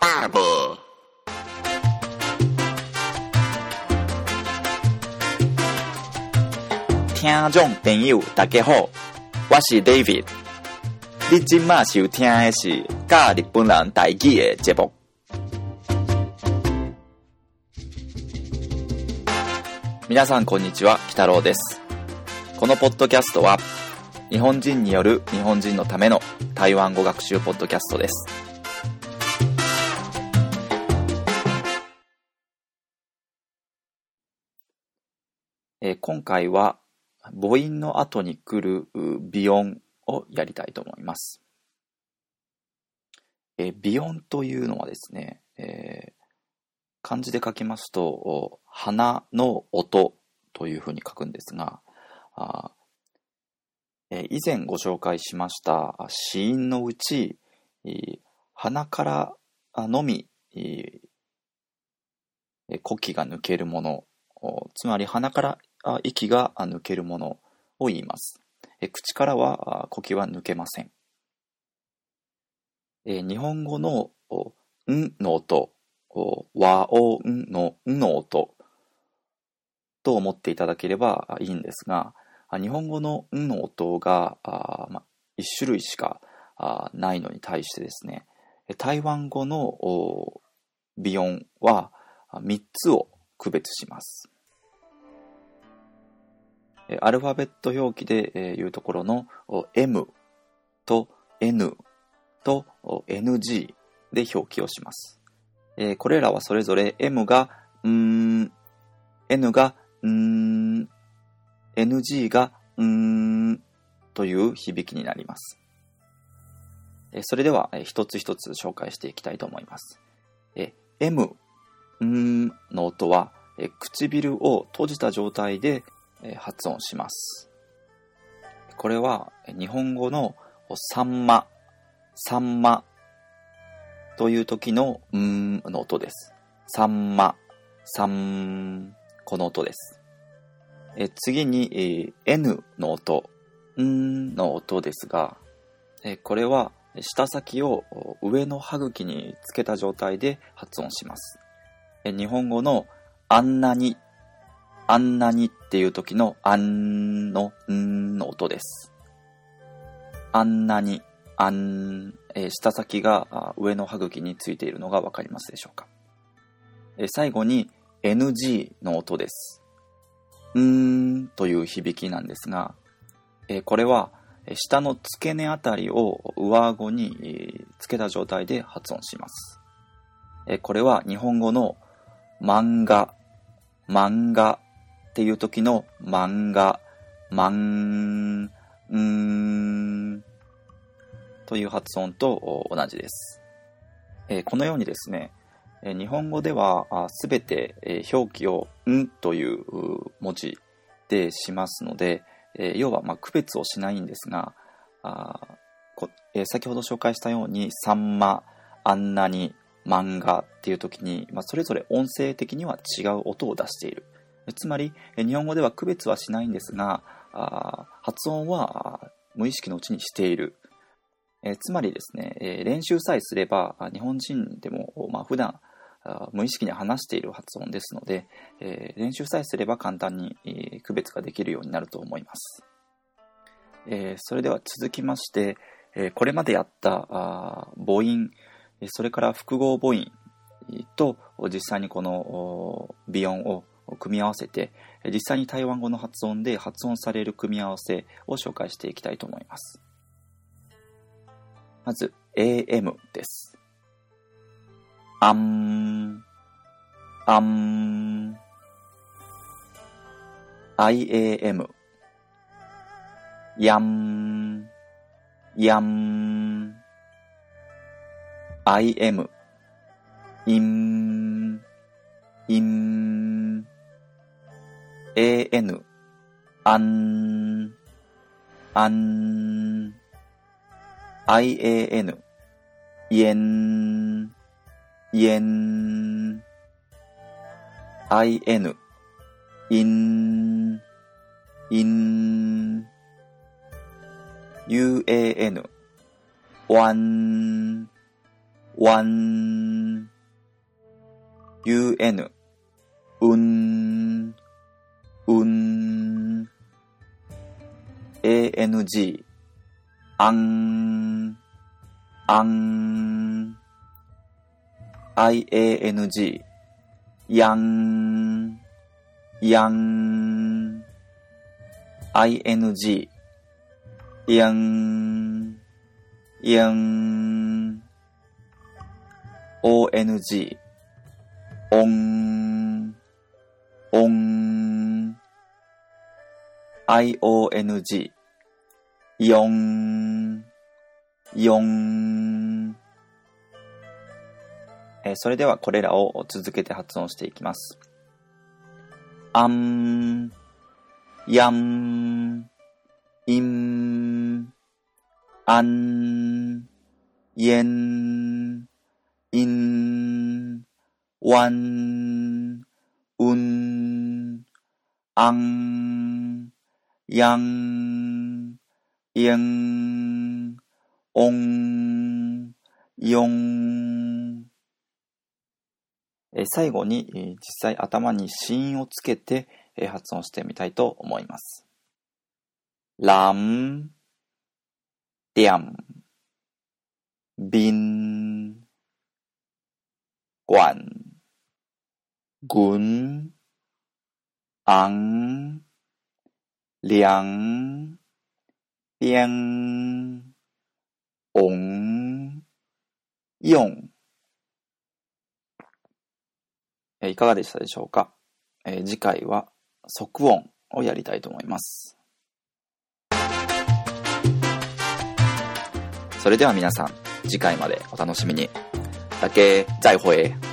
barber. 听众朋友，大家好，我是 David。你今麦收听的是教日本人台语的节目。皆さんこんにちは、北郎です。このポッドキャストは、日本人による日本人のための台湾語学習ポッドキャストです。えー今回は母音の後に来る鼻音をやりたいと思います。えー鼻音というのはですね、えー漢字で書きますと、鼻の音というふうに書くんですが、あえー以前ご紹介しましたあ子音のうち、鼻からのみ、呼気が抜けるもの、つまり鼻から息があ抜けるものを言います。え口からはあ呼気は抜けません。え日本語のおんの音、お和音のんの音と思っていただければいいんですが、日本語のんの音があ、ま、1種類しかあないのに対してですね、台湾語のお鼻音は3つを区別します。アルファベット表記でえいうところの M と N と NG で表記をします。これらはそれぞれ M がうーん、N がうーん、NG がうーんという響きになります。それでは一つ一つ紹介していきたいと思います。M、んの音は唇を閉じた状態で発音します。これは日本語のおさんま、さんまという時のうーんの音です。さんま、さん、この音です。え次に、え N の音、うーんの音ですが、えこれは舌先を上の歯茎につけた状態で発音します。え日本語のあんなにあんなにっていう時のあんのんの音です。あんなに、あん、えー舌先が上の歯茎についているのがわかりますでしょうか。えー最後に NG の音です。うーんという響きなんですが、えーこれはえ下の付け根あたりを上顎につけた状態で発音します。えこれは日本語の漫画、漫画っていう時の漫画、マン、うーんという発音と同じです。えこのようにですね、日本語ではすべて表記をんという文字でしますので、要はま区別をしないんですが、あこえ先ほど紹介したように、さんま、あんなに、漫画っていう時に、まあ、それぞれ音声的には違う音を出している。つまり、日本語では区別はしないんですが、発音は無意識のうちにしている。えーつまりですね、えー練習さえすれば、日本人でも、まあ、普段無意識に話している発音ですので、えー練習さえすれば簡単に、え区別ができるようになると思います。えそれでは続きまして、えこれまでやった母音、それから複合母音と実際にこの鼻音を組み合わせて、実際に台湾語の発音で発音される組み合わせを紹介していきたいと思います。まず、AM です。あん、あん、IAM、やん、やん、IM、いん、いん、AN、あん、あん、IAN、いえん、いえん、IN、いん、いん、UAN、ワン、ワン、un, うん、うん、ang, あん、あん、iang, やん、やん、ing, やん、やん、ong, おん、iong, よん、よん。えーそれではこれらを続けて発音していきます。あん、やん、いん、あん、えん、いん、わん、うん、あん、やん、いん、おん、よん。最後に、実際頭に子音をつけて、発音してみたいと思います。ラン、ディアン、ビン、管、軍、アン、リャン、ビャン、オン、ヨン。えいかがでしたでしょうか、えー次回は即音をやりたいと思います。それでは皆さん、次回までお楽しみに。だけ、再会。